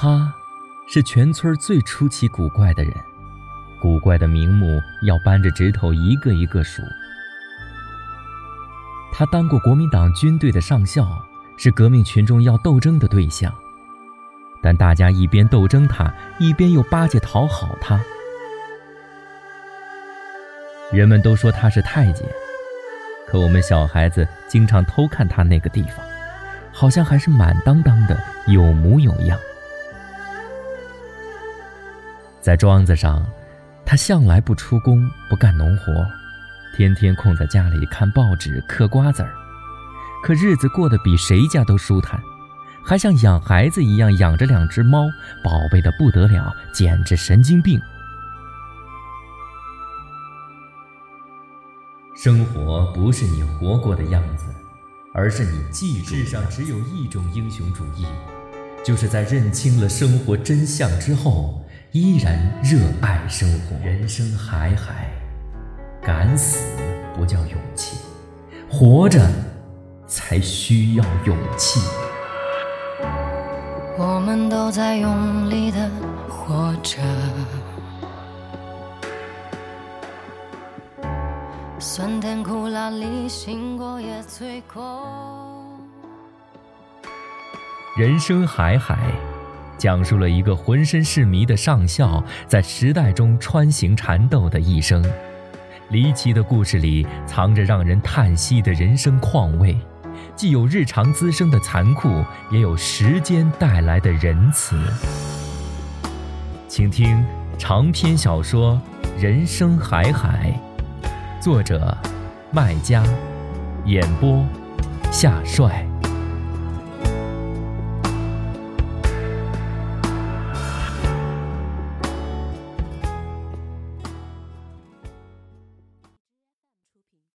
他，是全村最出奇古怪的人，古怪的名目要扳着指头一个一个数。他当过国民党军队的上校，是革命群众要斗争的对象，但大家一边斗争他，一边又巴结讨好他。人们都说他是太监，可我们小孩子经常偷看他那个地方，好像还是满当当的，有模有样。在庄子上，他向来不出工，不干农活，天天空在家里看报纸、嗑瓜子儿，可日子过得比谁家都舒坦，还像养孩子一样养着两只猫，宝贝的不得了，简直神经病。生活不是你活过的样子，而是你记住。世上只有一种英雄主义，就是在认清了生活真相之后，依然热爱生活。人生海海，敢死不叫勇气，活着才需要勇气。我们都在用力的活着。酸甜苦辣里，醒过也醉过。人生海海，讲述了一个浑身是谜的上校在时代中穿行缠斗的一生。离奇的故事里藏着让人叹息的人生况味，既有日常滋生的残酷，也有时间带来的仁慈。请听长篇小说《人生海海》。作者：麦家，演播：夏帅。